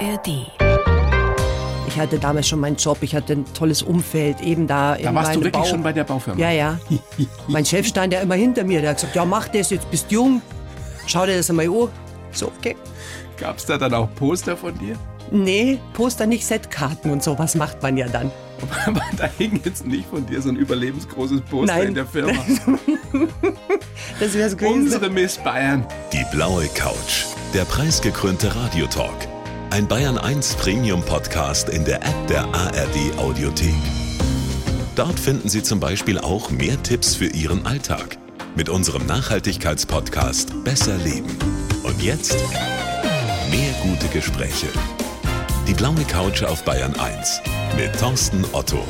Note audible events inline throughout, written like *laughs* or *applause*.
ARD. Ich hatte damals schon meinen Job, ich hatte ein tolles Umfeld, eben da. Da warst du wirklich Bau schon bei der Baufirma? Ja, ja. *laughs* mein Chef stand ja immer hinter mir, der hat gesagt, ja mach das, jetzt bist du jung, schau dir das einmal an. So, okay. Gab es da dann auch Poster von dir? Nee, Poster nicht, Setkarten und sowas macht man ja dann. *laughs* Aber da hing jetzt nicht von dir so ein überlebensgroßes Poster Nein. in der Firma. *laughs* Das wär's gewesen. Unsere Miss Bayern. Die blaue Couch. Der preisgekrönte Radiotalk. Ein Bayern 1 Premium Podcast in der App der ARD Audiothek. Dort finden Sie zum Beispiel auch mehr Tipps für Ihren Alltag. Mit unserem Nachhaltigkeitspodcast Besser Leben. Und jetzt mehr gute Gespräche. Die blaue Couch auf Bayern 1 mit Thorsten Otto.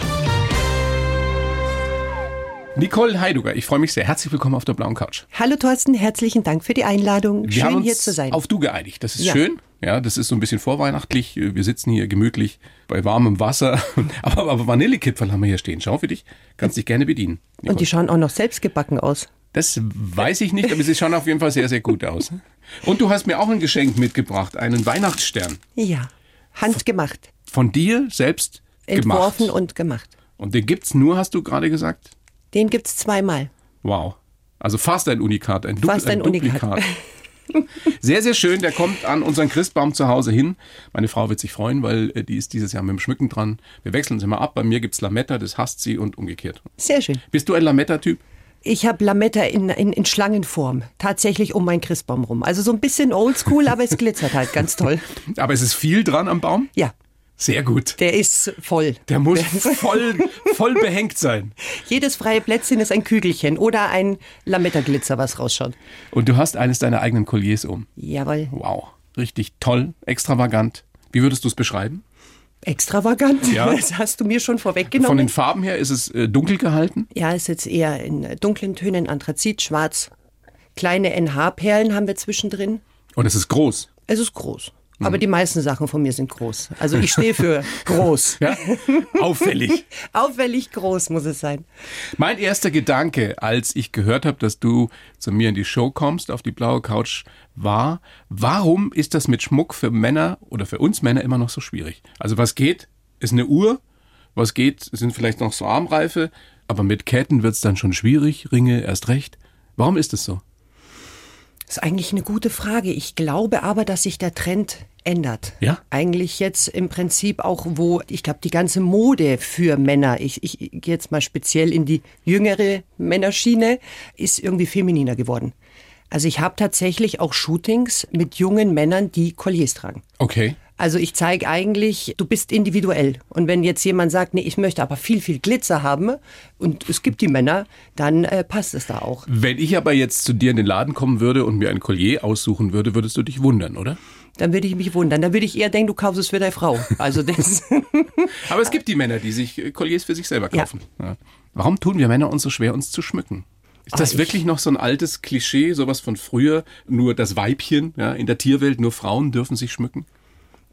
Nicole Heiduger, ich freue mich sehr. Herzlich willkommen auf der blauen Couch. Hallo Thorsten, herzlichen Dank für die Einladung. Wir Schön haben uns hier zu sein. auf Du geeinigt. Das ist Ja. schön. Ja, das ist so ein bisschen vorweihnachtlich. Wir sitzen hier gemütlich bei warmem Wasser. *laughs* Aber, aber Vanillekipferl haben wir hier stehen. Schau für dich. Kannst dich gerne bedienen. Nicole. Und die schauen auch noch selbst gebacken aus. Das weiß ich nicht, aber sie schauen auf jeden Fall sehr, sehr gut aus. Und du hast mir auch ein Geschenk mitgebracht, einen Weihnachtsstern. Ja, handgemacht. Von dir selbst Entworfen gemacht. und gemacht. Und den gibt's nur, hast du gerade gesagt? Den gibt's zweimal. Wow. Also fast ein Unikat, ein, Dupl Fast ein Unikat. Duplikat. *laughs* *laughs* Sehr, sehr schön. Der kommt an unseren Christbaum zu Hause hin. Meine Frau wird sich freuen, weil äh, die ist dieses Jahr mit dem Schmücken dran. Wir wechseln uns immer ab. Bei mir gibt's Lametta, das hasst sie und umgekehrt. Sehr schön. Bist du ein Lametta-Typ? Ich habe Lametta in, in, in Schlangenform. Tatsächlich um meinen Christbaum rum. Also so ein bisschen oldschool, aber es glitzert halt ganz toll. *laughs* Aber es ist viel dran am Baum? Ja, Sehr gut. der ist voll. Der muss *laughs* voll, voll behängt sein. Jedes freie Plätzchen ist ein Kügelchen oder ein Lametta-Glitzer, was rausschaut. Und du hast eines deiner eigenen Colliers um. Jawohl. Wow. Richtig toll, extravagant. Wie würdest du es beschreiben? Extravagant. Ja. *laughs* Das hast du mir schon Von vorweggenommen. den Farben her ist es äh, dunkel gehalten. Ja, ist jetzt eher in dunklen Tönen, Anthrazit, schwarz. Kleine NH-Perlen haben wir zwischendrin. Und es ist groß. Es ist groß. Mhm. Aber die meisten Sachen von mir sind groß. Also ich stehe für groß. *laughs* Ja? Auffällig. *laughs* Auffällig groß muss es sein. Mein erster Gedanke, als ich gehört habe, dass du zu mir in die Show kommst, auf die blaue Couch, war, warum ist das mit Schmuck für Männer oder für uns Männer immer noch so schwierig? Also was geht, ist eine Uhr, was geht, sind vielleicht noch so Armreife, aber mit Ketten wird's dann schon schwierig, Ringe erst recht. Warum ist es so? Das ist eigentlich eine gute Frage. Ich glaube aber, dass sich der Trend ändert. Ja? Eigentlich jetzt im Prinzip auch, wo, ich glaube, die ganze Mode für Männer, ich, ich gehe jetzt mal speziell in die jüngere Männerschiene, ist irgendwie femininer geworden. Also ich habe tatsächlich auch Shootings mit jungen Männern, die Colliers tragen. Okay. Also ich zeige eigentlich, du bist individuell. Und wenn jetzt jemand sagt, nee, ich möchte aber viel, viel Glitzer haben und es gibt die Männer, dann äh, passt es da auch. Wenn ich aber jetzt zu dir in den Laden kommen würde und mir ein Collier aussuchen würde, würdest du dich wundern, oder? Dann würde ich mich wundern. Dann würde ich eher denken, du kaufst es für deine Frau. Also das. *laughs* Aber es gibt die Männer, die sich äh, Colliers für sich selber kaufen. Ja. Warum tun wir Männer uns so schwer, uns zu schmücken? Ist das ich- wirklich noch so ein altes Klischee, sowas von früher? Nur das Weibchen, ja, in der Tierwelt, nur Frauen dürfen sich schmücken?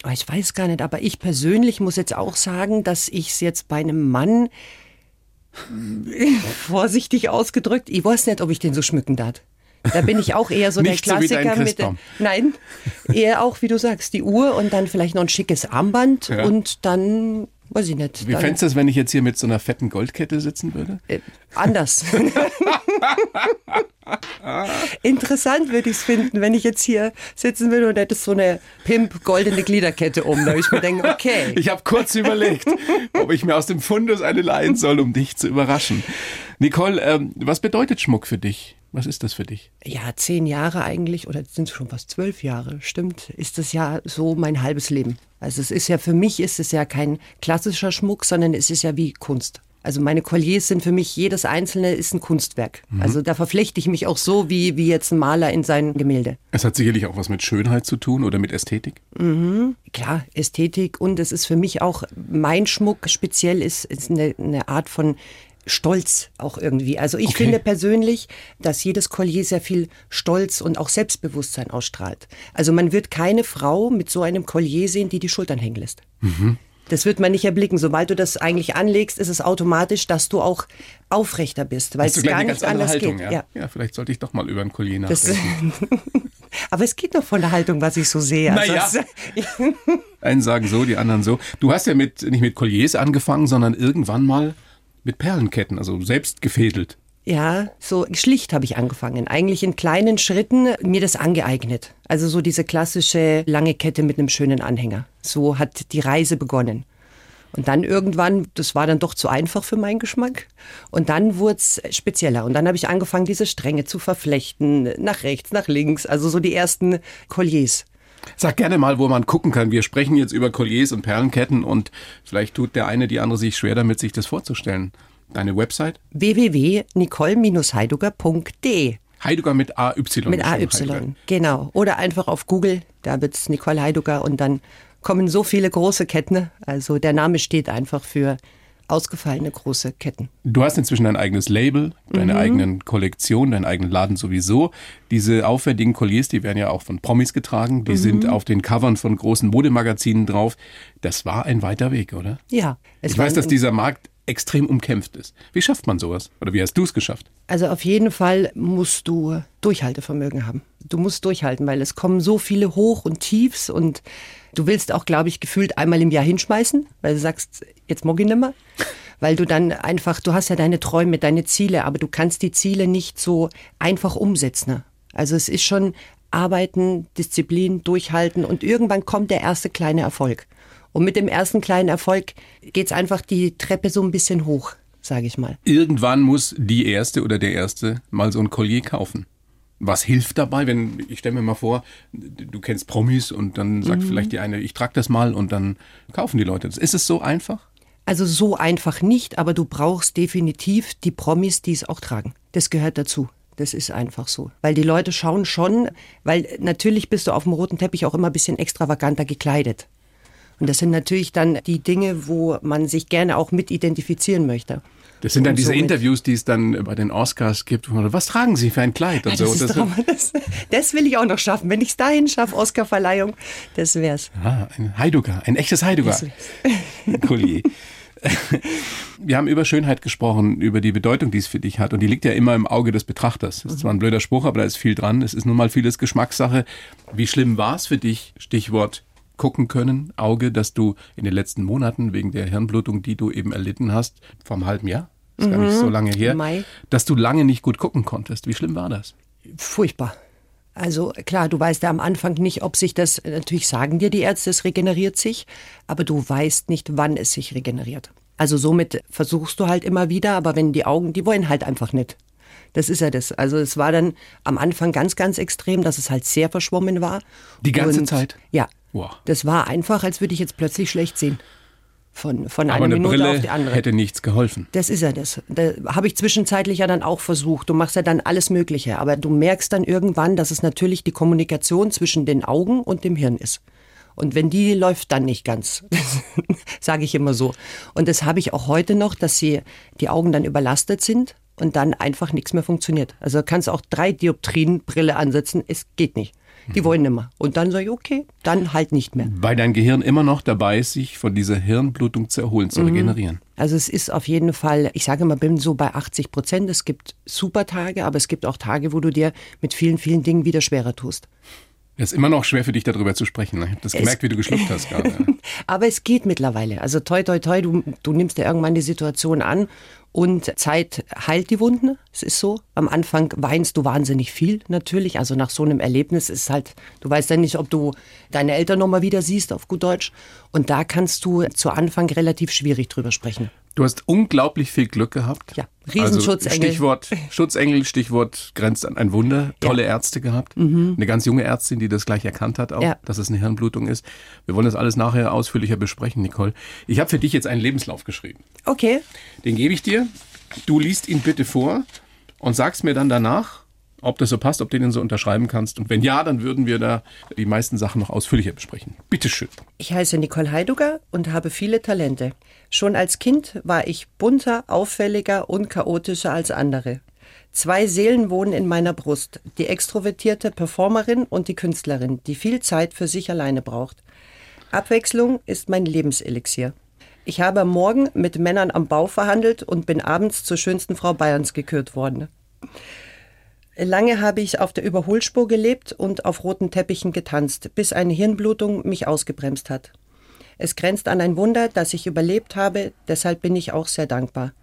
Oh, ich weiß gar nicht, aber ich persönlich muss jetzt auch sagen, dass ich es jetzt bei einem Mann *laughs* vorsichtig ausgedrückt, ich weiß nicht, ob ich den so schmücken darf. Da bin ich auch eher so der Nicht so Klassiker mit. Nein, eher auch wie du sagst, die Uhr und dann vielleicht noch ein schickes Armband Ja. und dann weiß ich nicht. Wie fändest du das, wenn ich jetzt hier mit so einer fetten Goldkette sitzen würde? äh, anders. *laughs* Interessant würde ich es finden, wenn ich jetzt hier sitzen würde und hätte so eine Pimp goldene Gliederkette um. Da würde ich mir denken, okay. *laughs* Ich habe kurz überlegt, ob ich mir aus dem Fundus eine leihen soll, um dich zu überraschen. Nicole, ähm, was bedeutet Schmuck für dich? Was ist das für dich? Ja, zehn Jahre eigentlich, oder sind es schon fast zwölf Jahre, stimmt, ist das ja so mein halbes Leben. Also es ist ja, für mich ist es ja kein klassischer Schmuck, sondern es ist ja wie Kunst. Also meine Colliers sind für mich, jedes einzelne ist ein Kunstwerk. Also da verflechte ich mich auch so wie, wie jetzt ein Maler in sein Gemälde. Es hat sicherlich auch was mit Schönheit zu tun oder mit Ästhetik. Klar, Ästhetik und es ist für mich auch, mein Schmuck speziell ist, ist eine, eine Art von Stolz auch irgendwie. Also ich Okay. finde persönlich, dass jedes Collier sehr viel Stolz und auch Selbstbewusstsein ausstrahlt. Also man wird keine Frau mit so einem Collier sehen, die die Schultern hängen lässt. Das wird man nicht erblicken. Sobald du das eigentlich anlegst, ist es automatisch, dass du auch aufrechter bist, weil es gar nicht anders Haltung, geht. ja? ja? vielleicht sollte ich doch mal über ein Collier nachdenken. *laughs* Aber es geht noch von der Haltung, was ich so sehe. Also Naja. es- *laughs* Einen sagen so, die anderen so. Du hast ja mit, nicht mit Colliers angefangen, sondern irgendwann mal mit Perlenketten, also selbst gefädelt. Ja, so schlicht habe ich angefangen. Eigentlich in kleinen Schritten mir das angeeignet. Also so diese klassische lange Kette mit einem schönen Anhänger. So hat die Reise begonnen. Und dann irgendwann, das war dann doch zu einfach für meinen Geschmack. Und dann wurde es spezieller. Und dann habe ich angefangen, diese Stränge zu verflechten, nach rechts, nach links. Also so die ersten Colliers. Sag gerne mal, wo man gucken kann. Wir sprechen jetzt über Colliers und Perlenketten und vielleicht tut der eine, die andere sich schwer damit, sich das vorzustellen. Deine Website? www.nicole-heiduger.de Heiduger mit AY. Mit AY, Heiduger. genau. Oder einfach auf Google, da wird's Nicole Heiduger und dann kommen so viele große Ketten. Also der Name steht einfach für ausgefallene große Ketten. Du hast inzwischen dein eigenes Label, deine Mhm. eigenen Kollektion, deinen eigenen Laden sowieso. Diese aufwendigen Colliers, die werden ja auch von Promis getragen. Mhm. Die sind auf den Covern von großen Modemagazinen drauf. Das war ein weiter Weg, oder? Ja. Ich weiß, dass dieser Markt extrem umkämpft ist. Wie schafft man sowas? Oder wie hast du es geschafft? Also auf jeden Fall musst du Durchhaltevermögen haben. Du musst durchhalten, weil es kommen so viele Hoch und Tiefs und du willst auch, glaube ich, gefühlt einmal im Jahr hinschmeißen, weil du sagst, jetzt mag ich nimmer. Weil du dann einfach, du hast ja deine Träume, deine Ziele, aber du kannst die Ziele nicht so einfach umsetzen. Also es ist schon Arbeiten, Disziplin, Durchhalten und irgendwann kommt der erste kleine Erfolg. Und mit dem ersten kleinen Erfolg geht's einfach die Treppe so ein bisschen hoch, sage ich mal. Irgendwann muss die Erste oder der Erste mal so ein Collier kaufen. Was hilft dabei, wenn, ich stelle mir mal vor, du kennst Promis und dann sagt Mhm. vielleicht die eine, ich trag das mal und dann kaufen die Leute das. Ist es so einfach? Also so einfach nicht, aber du brauchst definitiv die Promis, die es auch tragen. Das gehört dazu. Das ist einfach so. Weil die Leute schauen schon, weil natürlich bist du auf dem roten Teppich auch immer ein bisschen extravaganter gekleidet. Und das sind natürlich dann die Dinge, wo man sich gerne auch mit identifizieren möchte. Das sind dann diese somit- Interviews, die es dann bei den Oscars gibt. Was tragen Sie für ein Kleid? Und Das, so. Das, Traum. das, das will ich auch noch schaffen. Wenn ich es dahin schaffe, Oscarverleihung, das wär's. ah, ein Heiduger, ein echtes Heiduger. *laughs* Collier. Wir haben über Schönheit gesprochen, über die Bedeutung, die es für dich hat. Und die liegt ja immer im Auge des Betrachters. Das ist zwar ein blöder Spruch, aber da ist viel dran. Es ist nun mal vieles Geschmackssache. Wie schlimm war es für dich, Stichwort gucken können, Auge, dass du in den letzten Monaten wegen der Hirnblutung, die du eben erlitten hast, vor einem halben Jahr, ist gar nicht so lange her, Mai. dass du lange nicht gut gucken konntest. Wie schlimm war das? Furchtbar. Also klar, du weißt ja am Anfang nicht, ob sich das, natürlich sagen dir die Ärzte, es regeneriert sich, aber du weißt nicht, wann es sich regeneriert. Also somit versuchst du halt immer wieder, aber wenn die Augen, die wollen halt einfach nicht. Das ist ja das. Also es war dann am Anfang ganz, ganz extrem, dass es halt sehr verschwommen war. Die ganze Und, Zeit? Ja. Wow. Das war einfach, als würde ich jetzt plötzlich schlecht sehen. Von, von Aber einer eine Minute Brille auf die andere. hätte nichts geholfen. Das ist ja das. Da habe ich zwischenzeitlich ja dann auch versucht. Du machst ja dann alles Mögliche. Aber du merkst dann irgendwann, dass es natürlich die Kommunikation zwischen den Augen und dem Hirn ist. Und wenn die läuft dann nicht ganz, *laughs* sage ich immer so. Und das habe ich auch heute noch, dass sie die Augen dann überlastet sind und dann einfach nichts mehr funktioniert. Also kannst auch drei Dioptrien Brille ansetzen, es geht nicht. Die wollen nimmer. Und dann sage ich, okay, dann halt nicht mehr. Weil dein Gehirn immer noch dabei ist, sich von dieser Hirnblutung zu erholen, Mhm. zu regenerieren. Also es ist auf jeden Fall, ich sage immer, bin so bei 80 Prozent. Es gibt super Tage, aber es gibt auch Tage, wo du dir mit vielen, vielen Dingen wieder schwerer tust. Es ist immer noch schwer für dich, darüber zu sprechen. Ich habe das gemerkt, wie du geschluckt hast *laughs* gerade. Aber es geht mittlerweile. Also toi, toi, toi, du, du nimmst ja irgendwann die Situation an und Zeit heilt die Wunden. Es ist so. Am Anfang weinst du wahnsinnig viel natürlich. Also nach so einem Erlebnis ist halt, du weißt ja nicht, ob du deine Eltern nochmal wieder siehst, auf gut Deutsch. Und da kannst du zu Anfang relativ schwierig drüber sprechen. Du hast unglaublich viel Glück gehabt. Ja, Riesenschutzengel. Also Stichwort *laughs* Schutzengel, Stichwort grenzt an ein Wunder. Tolle Ärzte gehabt. Eine ganz junge Ärztin, die das gleich erkannt hat, auch, Mhm. Ja. dass es eine Hirnblutung ist. Wir wollen das alles nachher ausführlicher besprechen, Nicole. Ich habe für dich jetzt einen Lebenslauf geschrieben. Okay. Den gebe ich dir. Du liest ihn bitte vor und sagst mir dann danach, ob das so passt, ob du den so unterschreiben kannst. Und wenn ja, dann würden wir da die meisten Sachen noch ausführlicher besprechen. Bitteschön. Ich heiße Nicole Heiduger und habe viele Talente. Schon als Kind war ich bunter, auffälliger und chaotischer als andere. Zwei Seelen wohnen in meiner Brust, die extrovertierte Performerin und die Künstlerin, die viel Zeit für sich alleine braucht. Abwechslung ist mein Lebenselixier. Ich habe am Morgen mit Männern am Bau verhandelt und bin abends zur schönsten Frau Bayerns gekürt worden. Lange habe ich auf der Überholspur gelebt und auf roten Teppichen getanzt, bis eine Hirnblutung mich ausgebremst hat. Es grenzt an ein Wunder, dass ich überlebt habe, deshalb bin ich auch sehr dankbar.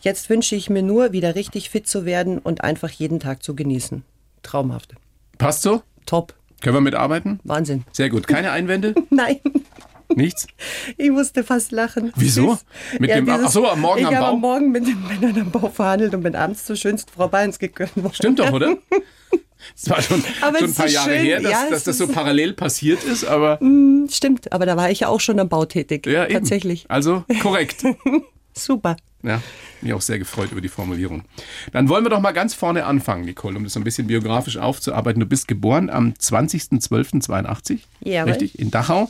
Jetzt wünsche ich mir nur, wieder richtig fit zu werden und einfach jeden Tag zu genießen. Traumhaft. Passt so? Top. Können wir mitarbeiten? Wahnsinn. Sehr gut. Keine Einwände? *laughs* Nein. Nichts? Ich musste fast lachen. Wieso? Mit dem, dieses- ach so, am Morgen ich am habe Bau? am Morgen mit den Männern am Bau verhandelt und bin abends zur schönsten Frau Bayerns gekürt worden. Stimmt doch, oder? Es war schon, *laughs* Aber schon ein paar Jahre schön. her, dass, Ja, dass das so parallel passiert ist, aber Stimmt, aber da war ich ja auch schon am Bau tätig. ja, eben. Tatsächlich. Also korrekt. *laughs* Super. Ja, mich auch sehr gefreut über die Formulierung. Dann wollen wir doch mal ganz vorne anfangen, Nicole, um das so ein bisschen biografisch aufzuarbeiten. Du bist geboren am 20.12.82, Jawohl. richtig, in Dachau.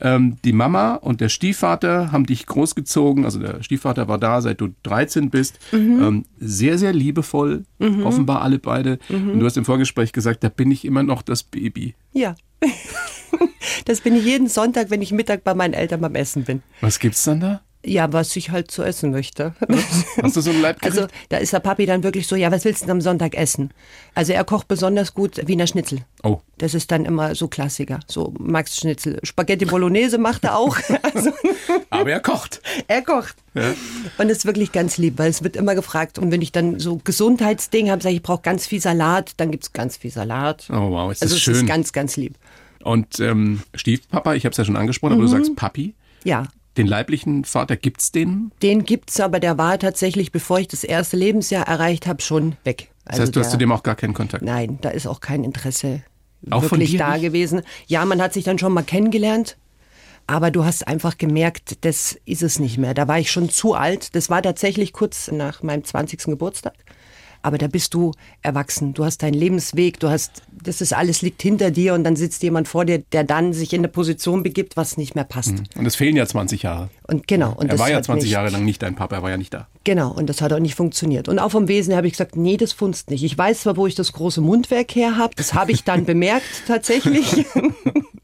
Ähm, die Mama und der Stiefvater haben dich großgezogen. Also der Stiefvater war da, seit du 13 bist. Mhm. Ähm, sehr, sehr liebevoll, offenbar alle beide. Mhm. Und du hast im Vorgespräch gesagt, da bin ich immer noch das Baby. Ja. *laughs* Das bin ich jeden Sonntag, wenn ich Mittag bei meinen Eltern beim Essen bin. Was gibt's dann da? Ja, was ich halt zu essen möchte. *laughs* Hast du so ein Leibgericht? Also da ist der Papi dann wirklich so, ja, was willst du denn am Sonntag essen? Also er kocht besonders gut Wiener Schnitzel. oh, Das ist dann immer so Klassiker, so Max Schnitzel. Spaghetti Bolognese macht er auch. *laughs* Also aber er kocht. er kocht. Und das ist wirklich ganz lieb, weil es wird immer gefragt. Und wenn ich dann so Gesundheitsding habe, sage ich, ich brauche ganz viel Salat, dann gibt es ganz viel Salat. Oh wow, ist das also es schön. ist ganz, ganz lieb. Und ähm, Stiefpapa, ich habe es ja schon angesprochen, aber du Mhm. sagst Papi. Ja, Den leiblichen Vater gibt's den? den gibt's, aber der war tatsächlich, bevor ich das erste Lebensjahr erreicht habe, schon weg. Das heißt, du hast der- zu dem auch gar keinen Kontakt. Nein, da ist auch kein Interesse Auch wirklich da nicht? gewesen. Ja, man hat sich dann schon mal kennengelernt, aber du hast einfach gemerkt, das ist es nicht mehr. Da war ich schon zu alt. Das war tatsächlich kurz nach meinem 20. Geburtstag. Aber da bist du erwachsen. Du hast deinen Lebensweg, du hast, das ist alles liegt hinter dir und dann sitzt jemand vor dir, der dann sich in eine Position begibt, was nicht mehr passt. Und es fehlen ja 20 Jahre. Und genau. Und er war ja hat 20 nicht, Jahre lang nicht dein Papa, er war ja nicht da. Genau, und das hat auch nicht funktioniert. Und auch vom Wesen her habe ich gesagt, nee, das funzt nicht. Ich weiß zwar, wo ich das große Mundwerk her habe, das habe ich dann bemerkt tatsächlich. *laughs* *laughs*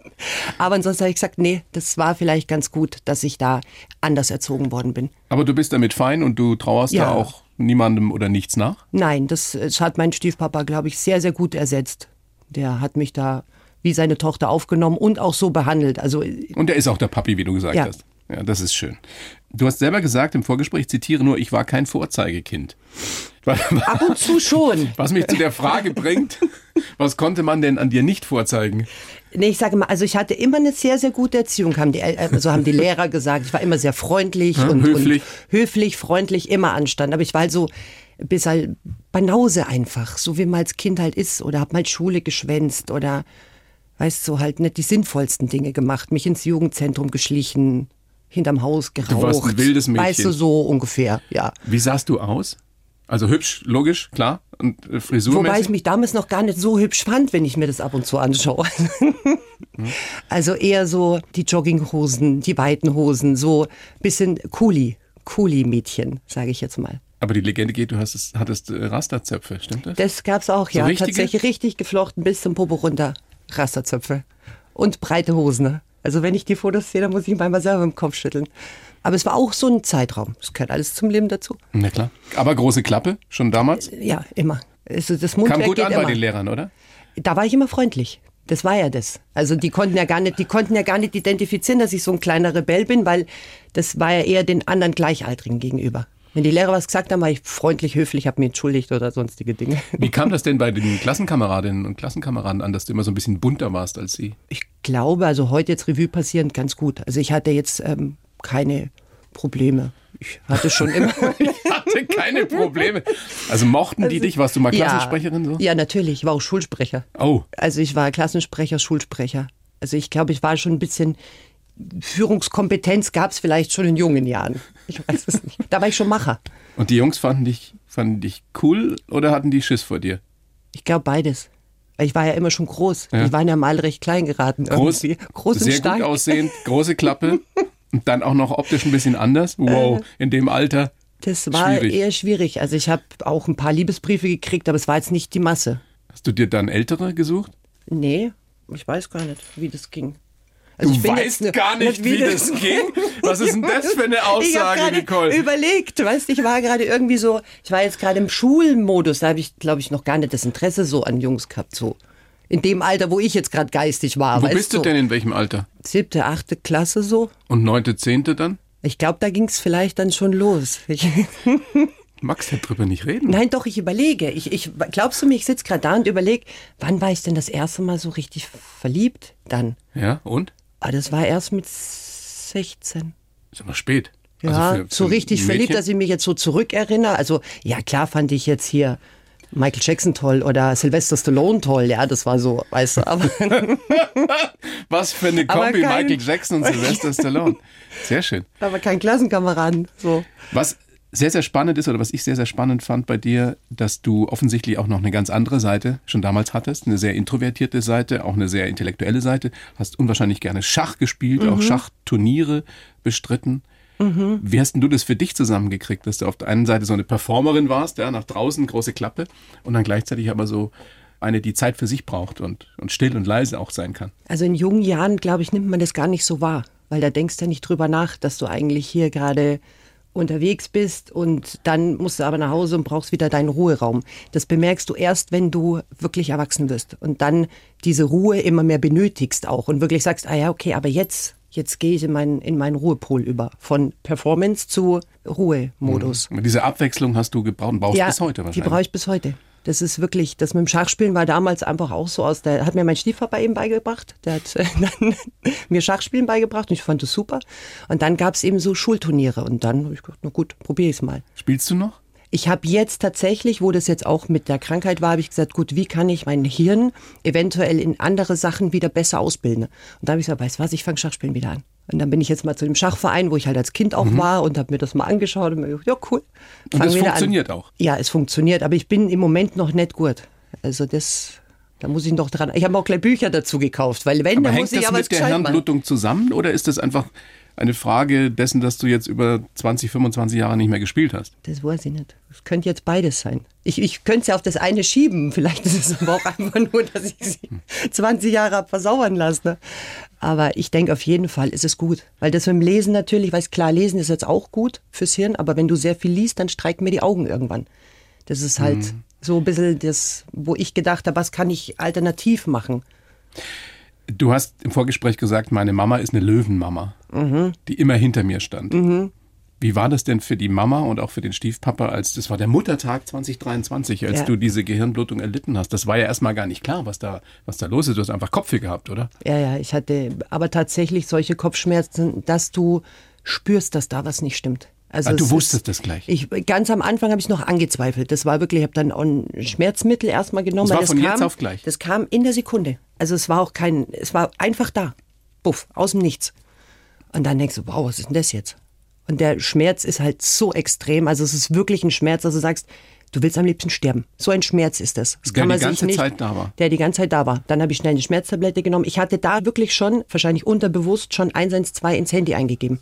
Aber ansonsten habe ich gesagt, nee, das war vielleicht ganz gut, dass ich da anders erzogen worden bin. Aber du bist damit fein und du trauerst Ja. da auch niemandem oder nichts nach? Nein, das, hat mein Stiefpapa, glaube ich, sehr, sehr gut ersetzt. Der hat mich da wie seine Tochter aufgenommen und auch so behandelt. Also Und er ist auch der Papi, wie du gesagt Ja. hast. Ja, das ist schön. Du hast selber gesagt im Vorgespräch, zitiere nur, ich war kein Vorzeigekind. *laughs* ab und zu schon. Was mich zu der Frage bringt, was konnte man denn an dir nicht vorzeigen? Nee, ich sage mal, also ich hatte immer eine sehr, sehr gute Erziehung, haben die, äh, so haben die Lehrer gesagt. Ich war immer sehr freundlich und höflich. Und höflich, freundlich, immer Anstand. Aber ich war halt so ein bisschen Banause einfach, so wie man als Kind halt ist. Oder hab mal Schule geschwänzt oder, weißt du, halt nicht die sinnvollsten Dinge gemacht. Mich ins Jugendzentrum geschlichen, hinterm Haus geraucht. warst ein wildes Mädchen. Weißt du, so ungefähr, ja. Wie sahst du aus? Also hübsch, logisch, klar. Und äh, frisurmäßig? Wobei ich mich damals noch gar nicht so hübsch fand, wenn ich mir das ab und zu anschaue. *laughs* Also eher so die Jogginghosen, die weiten Hosen, so bisschen Kuli, Kuli-Mädchen, sage ich jetzt mal. Aber die Legende geht, du hast es, hattest äh, Rasterzöpfe, stimmt das? Das gab's auch, ja. richtige? Tatsächlich richtig geflochten bis zum Popo runter. Rasterzöpfe. Und breite Hosen. Ne? Also wenn ich die Fotos sehe, dann muss ich manchmal selber im Kopf schütteln. Aber es war auch so ein Zeitraum. Das gehört alles zum Leben dazu. Na klar. Aber große Klappe, schon damals? Ja, immer. Also das Mundwerk Kam gut an immer. bei den Lehrern, oder? da war ich immer freundlich. Das war ja das. Also die konnten ja gar nicht, die konnten ja gar nicht identifizieren, dass ich so ein kleiner Rebell bin, weil das war ja eher den anderen Gleichaltrigen gegenüber. Wenn die Lehrer was gesagt haben, war ich freundlich, höflich, habe mir entschuldigt oder sonstige Dinge. Wie kam das denn bei den Klassenkameradinnen und Klassenkameraden an, dass du immer so ein bisschen bunter warst als sie? Ich glaube, also heute jetzt Revue passierend ganz gut. Also ich hatte jetzt ähm, keine Probleme. Ich hatte schon immer. *laughs* Ich hatte keine Probleme. Also mochten die dich? Warst du mal Klassensprecherin so? Ja, natürlich. Ich war auch Schulsprecher. Oh, Also ich war Klassensprecher, Schulsprecher. Also ich glaube, ich war schon ein bisschen Führungskompetenz gab es vielleicht schon in jungen Jahren. Ich weiß es nicht. Da war ich schon Macher. und die Jungs fanden dich, fanden dich cool oder hatten die Schiss vor dir? Ich glaube beides. Ich war ja immer schon groß. Ja. Die waren ja mal recht klein geraten. Groß, irgendwie. groß und sehr stark. gut aussehend, große Klappe *laughs* und dann auch noch optisch ein bisschen anders. Wow, in dem Alter. Das war Schwierig. eher schwierig. Also ich habe auch ein paar Liebesbriefe gekriegt, aber es war jetzt nicht die Masse. Hast du dir dann ältere gesucht? Nee, ich weiß gar nicht, wie das ging. Also du ich weißt jetzt- gar nicht, wie das ging? *laughs* Was ist denn das für eine ich Aussage, gerade Nicole? überlegt, weißt du, ich war gerade irgendwie so, ich war jetzt gerade im Schulmodus, da habe ich, glaube ich, noch gar nicht das Interesse so an Jungs gehabt, so. In dem Alter, wo ich jetzt gerade geistig war. Wo bist du denn, in welchem Alter? Siebte, achte Klasse so. Und neunte, zehnte dann? Ich glaube, da ging es vielleicht dann schon los. Ich, Max drüber nicht reden. nein, doch, ich überlege. Ich, ich, glaubst du mir, ich sitze gerade da und überlege, wann war ich denn das erste Mal so richtig verliebt? Dann. Ja, und? Ah, das war erst mit 16. Ist aber spät. Ja, Also für- so für richtig ein verliebt, dass ich mich jetzt so zurückerinnere. Also, ja, klar fand ich jetzt hier Michael Jackson toll oder Sylvester Stallone toll. Ja, das war so, weißt du, aber *laughs* Was für eine Kombi, kein- Michael Jackson und Sylvester Stallone. Sehr schön. aber kein Klassenkameraden. So. Was sehr, sehr spannend ist oder was ich sehr, sehr spannend fand bei dir, dass du offensichtlich auch noch eine ganz andere Seite schon damals hattest. Eine sehr introvertierte Seite, auch eine sehr intellektuelle Seite. Hast unwahrscheinlich gerne Schach gespielt, auch Schachturniere bestritten. Wie hast denn du das für dich zusammengekriegt, dass du auf der einen Seite so eine Performerin warst, ja, nach draußen, große Klappe, und dann gleichzeitig aber so eine, die Zeit für sich braucht und, und still und leise auch sein kann? Also in jungen Jahren, glaube ich, nimmt man das gar nicht so wahr, weil da denkst du ja nicht drüber nach, dass du eigentlich hier gerade unterwegs bist und dann musst du aber nach Hause und brauchst wieder deinen Ruheraum. Das bemerkst du erst, wenn du wirklich erwachsen wirst und dann diese Ruhe immer mehr benötigst auch und wirklich sagst, ah ja, okay, aber jetzt, jetzt gehe ich in meinen, in meinen Ruhepol über. Von Performance zu Ruhemodus. Und diese Abwechslung hast du gebraucht und brauchst Ja, bis heute die wahrscheinlich. brauche ich bis heute. Das ist wirklich, das mit dem Schachspielen war damals einfach auch so aus der, hat mir mein Stiefvater eben beigebracht. Der hat *laughs* dann mir Schachspielen beigebracht und ich fand das super. Und dann gab es eben so Schulturniere und dann habe ich gedacht, na gut, probiere ich es mal. Spielst du noch? Ich habe jetzt tatsächlich, wo das jetzt auch mit der Krankheit war, habe ich gesagt, gut, wie kann ich mein Hirn eventuell in andere Sachen wieder besser ausbilden? Und da habe ich gesagt, weißt du was, ich fange Schachspielen wieder an. Und dann bin ich jetzt mal zu dem Schachverein, wo ich halt als Kind auch war und habe mir das mal angeschaut und mir gedacht, ja cool. Und das wieder funktioniert an. auch. Ja, es funktioniert, aber ich bin im Moment noch nicht gut. Also das, da muss ich noch dran. Ich habe auch gleich Bücher dazu gekauft, weil wenn, Aber dann muss ich das ja was mit der. Hirnblutung zusammen oder ist das einfach eine Frage dessen, dass du jetzt über 20, 25 Jahre nicht mehr gespielt hast? Das weiß ich nicht. Es könnte jetzt beides sein. Ich, ich könnte es ja auf das eine schieben. *laughs* Vielleicht ist es aber auch einfach nur, dass ich sie 20 Jahre habe versauern lassen. Ne? Aber ich denke auf jeden Fall ist es gut. Weil das mit dem Lesen natürlich, weil klar, Lesen ist jetzt auch gut fürs Hirn, aber wenn du sehr viel liest, dann streiken mir die Augen irgendwann. Das ist halt Mhm. so ein bisschen das, wo ich gedacht habe, was kann ich alternativ machen? Du hast im Vorgespräch gesagt, meine Mama ist eine Löwenmama, Mhm. die immer hinter mir stand. Wie war das denn für die Mama und auch für den Stiefpapa, als das war der Muttertag 2023, als Ja. du diese Gehirnblutung erlitten hast? Das war ja erstmal gar nicht klar, was da, was da los ist. Du hast einfach Kopfweh gehabt, oder? Ja, ja, ich hatte aber tatsächlich solche Kopfschmerzen, dass du spürst, dass da was nicht stimmt. Also Ah, du es wusstest ist- das gleich. Ich, ganz am Anfang habe ich noch angezweifelt. Das war wirklich, ich habe dann ein Schmerzmittel erstmal genommen. Das war von kam, jetzt auf gleich? Das kam in der Sekunde. Also es war auch kein, es war einfach da. Puff, aus dem Nichts. Und dann denkst du, wow, was ist denn das jetzt? Und der Schmerz ist halt so extrem. Also es ist wirklich ein Schmerz, dass du sagst, du willst am liebsten sterben. So ein Schmerz ist das. das Der kann man die ganze nicht, Zeit da war. Der die ganze Zeit da war. Dann habe ich schnell eine Schmerztablette genommen. Ich hatte da wirklich schon, wahrscheinlich unterbewusst, schon 112 ins Handy eingegeben.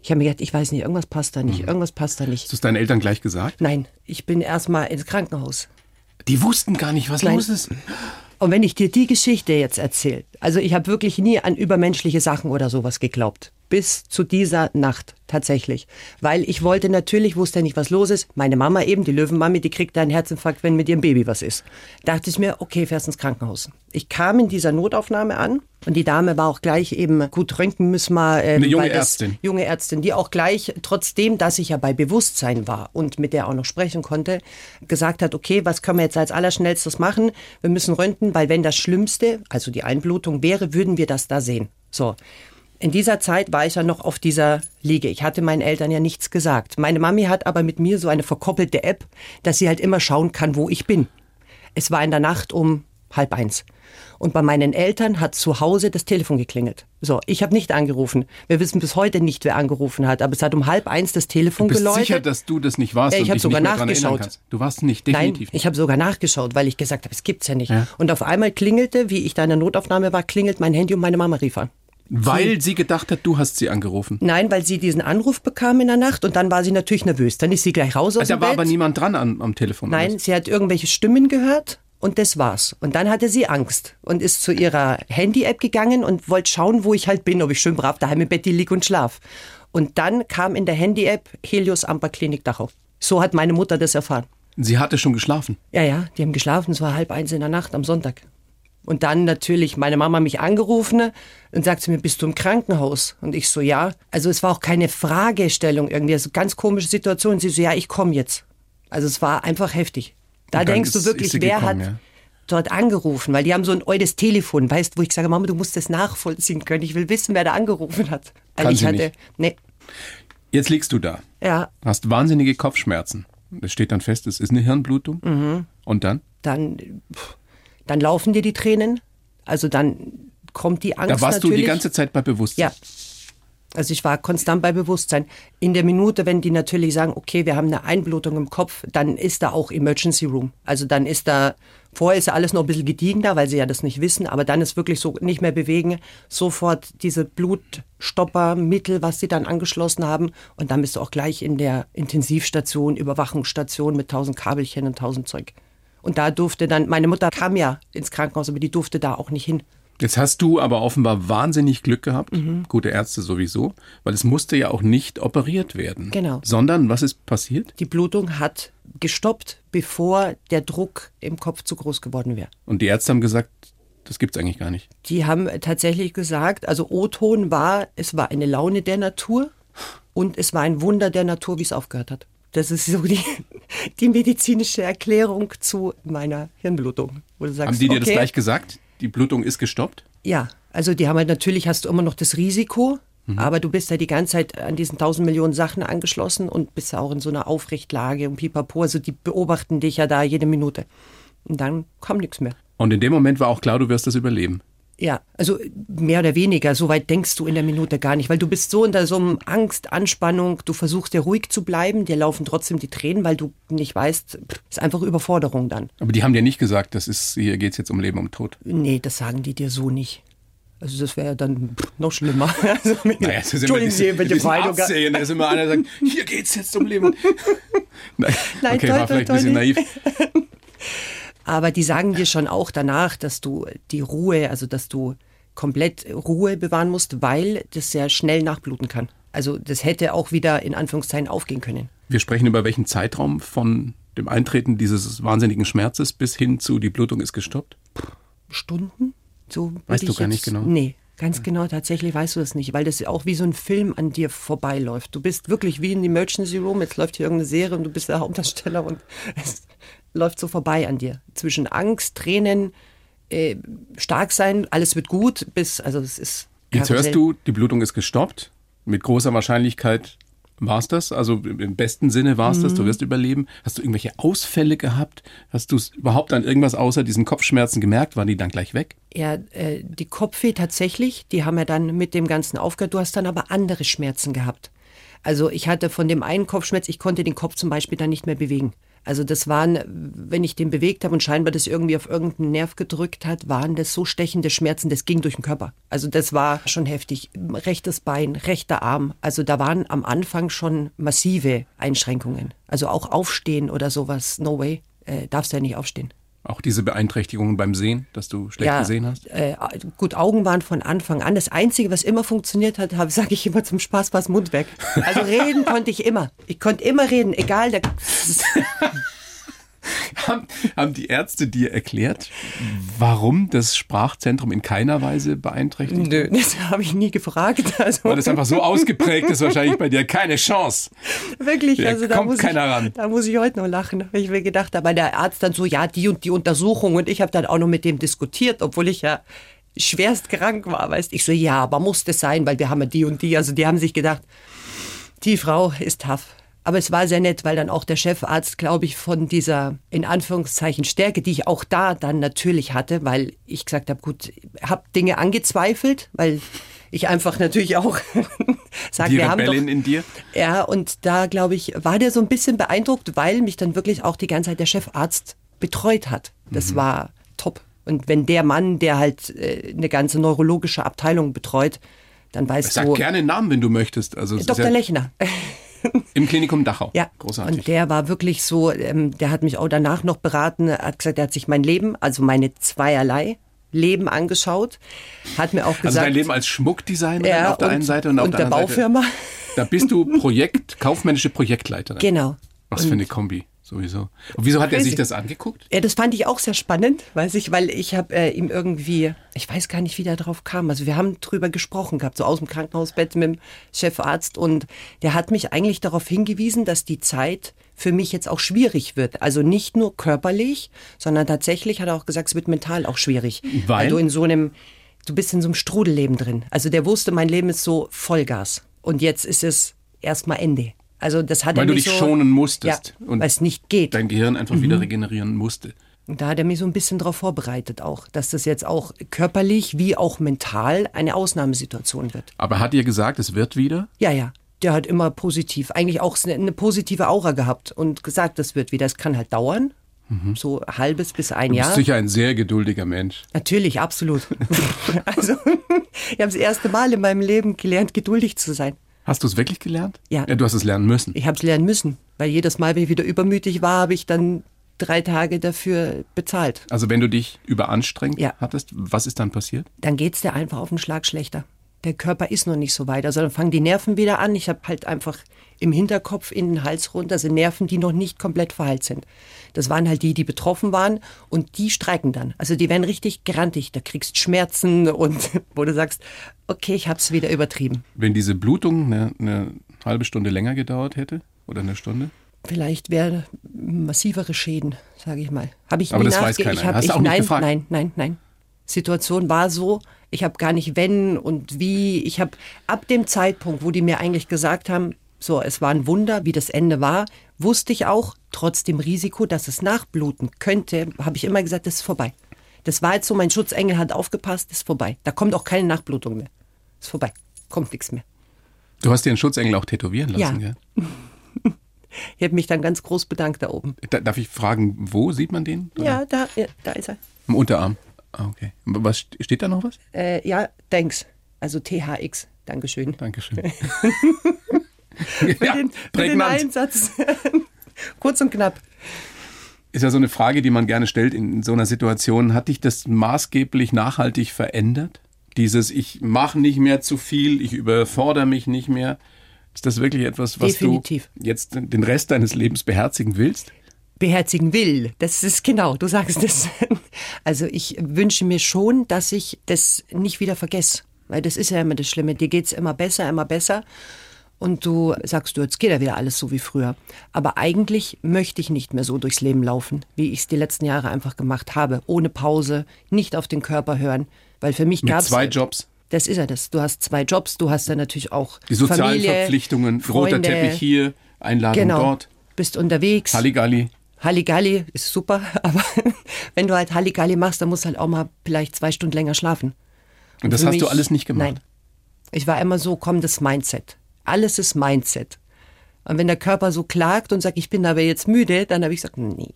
Ich habe mir gedacht, ich weiß nicht, irgendwas passt da Mhm. nicht, irgendwas passt da nicht. Hast du es deinen Eltern gleich gesagt? Nein, ich bin erstmal ins Krankenhaus. Die wussten gar nicht, was Nein. los ist. Und wenn ich dir die Geschichte jetzt erzähle, also ich habe wirklich nie an übermenschliche Sachen oder sowas geglaubt. Bis zu dieser Nacht tatsächlich. Weil ich wollte natürlich, wusste nicht, was los ist. Meine Mama eben, die Löwenmami, die kriegt einen Herzinfarkt, wenn mit ihrem Baby was ist. Dachte ich mir, okay, fährst ins Krankenhaus. Ich kam in dieser Notaufnahme an und die Dame war auch gleich eben, gut, röntgen müssen wir. Ähm, Eine junge Ärztin. junge Ärztin, die auch gleich, trotzdem, dass ich ja bei Bewusstsein war und mit der auch noch sprechen konnte, gesagt hat, okay, was können wir jetzt als allerschnellstes machen? Wir müssen röntgen, weil wenn das Schlimmste, also die Einblutung wäre, würden wir das da sehen. So. In dieser Zeit war ich ja noch auf dieser Liege. Ich hatte meinen Eltern ja nichts gesagt. Meine Mami hat aber mit mir so eine verkoppelte App, dass sie halt immer schauen kann, wo ich bin. Es war in der Nacht um halb eins. Und bei meinen Eltern hat zu Hause das Telefon geklingelt. So, ich habe nicht angerufen. Wir wissen bis heute nicht, wer angerufen hat. Aber es hat um halb eins das Telefon Du bist geläutet. sicher, dass du das nicht warst Ja, ich und hab dich sogar nachgeschaut. Du warst nicht, Nein, definitiv ich habe sogar nachgeschaut, weil ich gesagt habe, es gibt's ja nicht. Ja. Und auf einmal klingelte, wie ich da in der Notaufnahme war, klingelt mein Handy und meine Mama rief an. Weil sie gedacht hat, du hast sie angerufen. Nein, weil sie diesen Anruf bekam in der Nacht und dann war sie natürlich nervös. Dann ist sie gleich raus aus Also dem da war Bett. aber niemand dran am, am Telefon. Nein, oder? sie hat irgendwelche Stimmen gehört und das war's. Und dann hatte sie Angst und ist zu ihrer Handy-App gegangen und wollte schauen, wo ich halt bin, ob ich schön brav daheim im Bett liege und schlaf. Und dann kam in der Handy-App Helios Amper Klinik Dachau. So hat meine Mutter das erfahren. Sie hatte schon geschlafen. Ja, ja, die haben geschlafen. Es war halb eins in der Nacht am Sonntag. Und dann natürlich meine Mama mich angerufen und sagt zu mir, bist du im Krankenhaus? Und ich so, ja. Also es war auch keine Fragestellung irgendwie. Also ganz komische Situation. Sie so, ja, ich komme jetzt. Also es war einfach heftig. Da denkst ist, du wirklich, wer gekommen, hat ja. dort angerufen? Weil die haben so ein altes Telefon, weißt wo ich sage, Mama, du musst das nachvollziehen können. Ich will wissen, wer da angerufen hat. Weil Kann ich hatte, nicht. nee. Jetzt liegst du da. Ja. Hast wahnsinnige Kopfschmerzen. Es steht dann fest, es ist eine Hirnblutung. Mhm. Und dann? Dann, dann laufen dir die Tränen. Also dann kommt die Angst. Da warst natürlich. du die ganze Zeit bei Bewusstsein. Ja. Also ich war konstant bei Bewusstsein. In der Minute, wenn die natürlich sagen, okay, wir haben eine Einblutung im Kopf, dann ist da auch Emergency Room. Also dann ist da, vorher ist ja alles noch ein bisschen gediegener, weil sie ja das nicht wissen, aber dann ist wirklich so nicht mehr bewegen, sofort diese Blutstoppermittel, was sie dann angeschlossen haben und dann bist du auch gleich in der Intensivstation, Überwachungsstation mit tausend Kabelchen und tausend Zeug. Und da durfte dann, meine Mutter kam ja ins Krankenhaus, aber die durfte da auch nicht hin. Jetzt hast du aber offenbar wahnsinnig Glück gehabt, mhm. gute Ärzte sowieso, weil es musste ja auch nicht operiert werden. Genau. Sondern was ist passiert? Die Blutung hat gestoppt, bevor der Druck im Kopf zu groß geworden wäre. Und die Ärzte haben gesagt, das gibt es eigentlich gar nicht. Die haben tatsächlich gesagt, also O-Ton war, es war eine Laune der Natur und es war ein Wunder der Natur, wie es aufgehört hat. Das ist so die, die medizinische Erklärung zu meiner Hirnblutung. Sagst, haben die dir okay, das gleich gesagt? die Blutung ist gestoppt? Ja, also die haben halt natürlich hast du immer noch das Risiko, mhm. aber du bist ja die ganze Zeit an diesen tausend Millionen Sachen angeschlossen und bist ja auch in so einer Aufrechtlage und pipapo, also die beobachten dich ja da jede Minute. Und dann kam nichts mehr. Und in dem Moment war auch klar, du wirst das überleben. Ja, also mehr oder weniger, so weit denkst du in der Minute gar nicht, weil du bist so unter so einem Angst, Anspannung, du versuchst ja ruhig zu bleiben, dir laufen trotzdem die Tränen, weil du nicht weißt, ist einfach Überforderung dann. Aber die haben dir nicht gesagt, das ist, hier geht es jetzt um Leben und Tod. Nee, das sagen die dir so nicht. Also das wäre dann noch schlimmer. *laughs* Also, naja, das ist Entschuldigen Sie, bitte Meinung. Da ist immer einer, der sagt, hier geht es jetzt um Leben und *laughs* *laughs* Nein, Nein okay, toll, war vielleicht toll, ein bisschen naiv. Aber die sagen dir schon auch danach, dass du die Ruhe, also dass du komplett Ruhe bewahren musst, weil das sehr schnell nachbluten kann. Also das hätte auch wieder in Anführungszeichen aufgehen können. Wir sprechen über welchen Zeitraum von dem Eintreten dieses wahnsinnigen Schmerzes bis hin zu die Blutung ist gestoppt? Stunden? So weißt du gar jetzt, nicht genau? Nee, ganz genau tatsächlich weißt du das nicht, weil das auch wie so ein Film an dir vorbeiläuft. Du bist wirklich wie in Emergency Room, jetzt läuft hier irgendeine Serie und du bist der Hauptdarsteller und es läuft so vorbei an dir. Zwischen Angst, Tränen, äh, stark sein, alles wird gut, bis, also es ist. Jetzt hörst du, die Blutung ist gestoppt. Mit großer Wahrscheinlichkeit war es das? Also im besten Sinne war es mhm. das, du mhm. wirst überleben. Hast du irgendwelche Ausfälle gehabt? Hast du es überhaupt an irgendwas außer diesen Kopfschmerzen gemerkt? Waren die dann gleich weg? Ja, äh, die Kopfweh tatsächlich, die haben ja dann mit dem Ganzen aufgehört. Du hast dann aber andere Schmerzen gehabt. Also ich hatte von dem einen Kopfschmerz, ich konnte den Kopf zum Beispiel dann nicht mehr bewegen. Also das waren, wenn ich den bewegt habe und scheinbar das irgendwie auf irgendeinen Nerv gedrückt hat, waren das so stechende Schmerzen, das ging durch den Körper. Also das war schon heftig. Rechtes Bein, rechter Arm. Also da waren am Anfang schon massive Einschränkungen. Also auch aufstehen oder sowas, no way, äh, darfst du ja nicht aufstehen. Auch diese Beeinträchtigungen beim Sehen, dass du schlecht ja, gesehen hast? Äh, gut, Augen waren von Anfang an. Das Einzige, was immer funktioniert hat, *laughs* sage ich immer zum Spaß, war Mund weg. Also reden konnte ich immer. Ich konnte immer reden, egal. Der *laughs* haben, haben die Ärzte dir erklärt, warum das Sprachzentrum in keiner Weise beeinträchtigt Nö, das habe ich nie gefragt. Also. Weil das einfach so ausgeprägt ist, wahrscheinlich bei dir keine Chance. Wirklich, da also da kommt muss keiner ich, ran. Da muss ich heute noch lachen, weil ich mir gedacht habe, der Arzt dann so, ja, die und die Untersuchung und ich habe dann auch noch mit dem diskutiert, obwohl ich ja schwerst krank war, weißt ich so, ja, aber muss das sein, weil wir haben ja die und die, also die haben sich gedacht, die Frau ist tough. Aber es war sehr nett, weil dann auch der Chefarzt, glaube ich, von dieser in Anführungszeichen Stärke, die ich auch da dann natürlich hatte, weil ich gesagt habe, gut, habe Dinge angezweifelt, weil ich einfach natürlich auch *laughs* sage, wir haben doch, in dir. Ja, und da glaube ich, war der so ein bisschen beeindruckt, weil mich dann wirklich auch die ganze Zeit der Chefarzt betreut hat. Das mhm. war top. Und wenn der Mann, der halt äh, eine ganze neurologische Abteilung betreut, dann weißt Sag du. Sag gerne einen Namen, wenn du möchtest. Also Dr. Ja Lechner. *laughs* Im Klinikum Dachau. Ja, großartig. Und der war wirklich so, ähm, der hat mich auch danach noch beraten, hat gesagt, er hat sich mein Leben, also meine zweierlei Leben angeschaut, hat mir auch gesagt. Also dein Leben als Schmuckdesignerin ja, auf der und, einen Seite und auf und der, der Baufirma. Seite. Da bist du Projekt, kaufmännische Projektleiterin. Genau. Was für eine Kombi sowieso. Und wieso hat er sich das angeguckt? Ja, das fand ich auch sehr spannend, weiß ich, weil ich habe äh, ihm irgendwie, ich weiß gar nicht, wie der drauf kam. Also wir haben drüber gesprochen gehabt, so aus dem Krankenhausbett mit dem Chefarzt und der hat mich eigentlich darauf hingewiesen, dass die Zeit für mich jetzt auch schwierig wird. Also nicht nur körperlich, sondern tatsächlich hat er auch gesagt, es wird mental auch schwierig. Weil, weil du in so einem, du bist in so einem Strudelleben drin. Also der wusste, mein Leben ist so Vollgas und jetzt ist es erstmal Ende. Also das hat Weil er du dich so, schonen musstest. Ja, weil es nicht geht. Dein Gehirn einfach mhm. wieder regenerieren musste. Und da hat er mich so ein bisschen darauf vorbereitet auch, dass das jetzt auch körperlich wie auch mental eine Ausnahmesituation wird. Aber hat dir gesagt, es wird wieder? Ja, ja. Der hat immer positiv, eigentlich auch eine positive Aura gehabt und gesagt, das wird wieder. Es kann halt dauern, Mhm. So halbes bis ein du Jahr. bist sicher ein sehr geduldiger Mensch. Natürlich, absolut. *laughs* also, *laughs* ich habe das erste Mal in meinem Leben gelernt, geduldig zu sein. Hast du es wirklich gelernt? Ja. ja du hast es lernen müssen. Ich habe es lernen müssen, weil jedes Mal, wenn ich wieder übermütig war, habe ich dann drei Tage dafür bezahlt. Also wenn du dich überanstrengt ja. hattest, was ist dann passiert? Dann geht es dir einfach auf den Schlag schlechter. Der Körper ist noch nicht so weit. Also dann fangen die Nerven wieder an. Ich habe halt einfach im Hinterkopf in den Hals runter sind Nerven, die noch nicht komplett verheilt sind. Das waren halt die, die betroffen waren und die streiken dann. Also die werden richtig grantig. Da kriegst Schmerzen und *laughs* wo du sagst, okay, ich habe es wieder übertrieben. Wenn diese Blutung eine, eine halbe Stunde länger gedauert hätte oder eine Stunde? Vielleicht wäre massivere Schäden, sage ich mal. Habe ich Aber das weiß keiner. Ich hab, Hast ich, du auch nein, nicht gefragt? Nein, nein, nein. Situation war so, ich habe gar nicht wenn und wie. Ich habe ab dem Zeitpunkt, wo die mir eigentlich gesagt haben, so, es war ein Wunder, wie das Ende war, wusste ich auch, trotz dem Risiko, dass es nachbluten könnte, habe ich immer gesagt, das ist vorbei. Das war jetzt so, mein Schutzengel hat aufgepasst, ist vorbei. Da kommt auch keine Nachblutung mehr. Ist vorbei. Kommt nichts mehr. Du hast dir den Schutzengel auch tätowieren lassen, ja? ja? *laughs* ich habe mich dann ganz groß bedankt da oben. Da, darf ich fragen, wo sieht man den? Oder? Ja, da, ja, da ist er. Im Unterarm. Ah, okay. Was steht da noch was? Äh, ja, thanks. Also THX. Dankeschön. Dankeschön. *laughs* *laughs* ja, den, den Einsatz. *laughs* Kurz und knapp. Ist ja so eine Frage, die man gerne stellt in so einer Situation. Hat dich das maßgeblich nachhaltig verändert? Dieses, ich mache nicht mehr zu viel, ich überfordere mich nicht mehr. Ist das wirklich etwas, was Definitiv. du jetzt den Rest deines Lebens beherzigen willst? Beherzigen will. Das ist genau, du sagst es. *laughs* Also ich wünsche mir schon, dass ich das nicht wieder vergesse. Weil das ist ja immer das Schlimme. Dir geht es immer besser, immer besser und du sagst du, jetzt geht ja wieder alles so wie früher. Aber eigentlich möchte ich nicht mehr so durchs Leben laufen, wie ich es die letzten Jahre einfach gemacht habe. Ohne Pause, nicht auf den Körper hören. Weil für mich gab es. Zwei Jobs. Das ist ja das. Du hast zwei Jobs, du hast dann natürlich auch. Die sozialen Familie, Verpflichtungen, Freunde, roter Teppich hier, Einladung genau, dort. Bist unterwegs. Halligalli. Halligalli ist super, *laughs* aber wenn du halt Halligalli machst, dann musst du halt auch mal vielleicht zwei Stunden länger schlafen. Und, Und das hast mich, du alles nicht gemacht? Nein. Ich war immer so, komm, das Mindset. Alles ist Mindset. Und wenn der Körper so klagt und sagt, ich bin aber jetzt müde, dann habe ich gesagt, nee.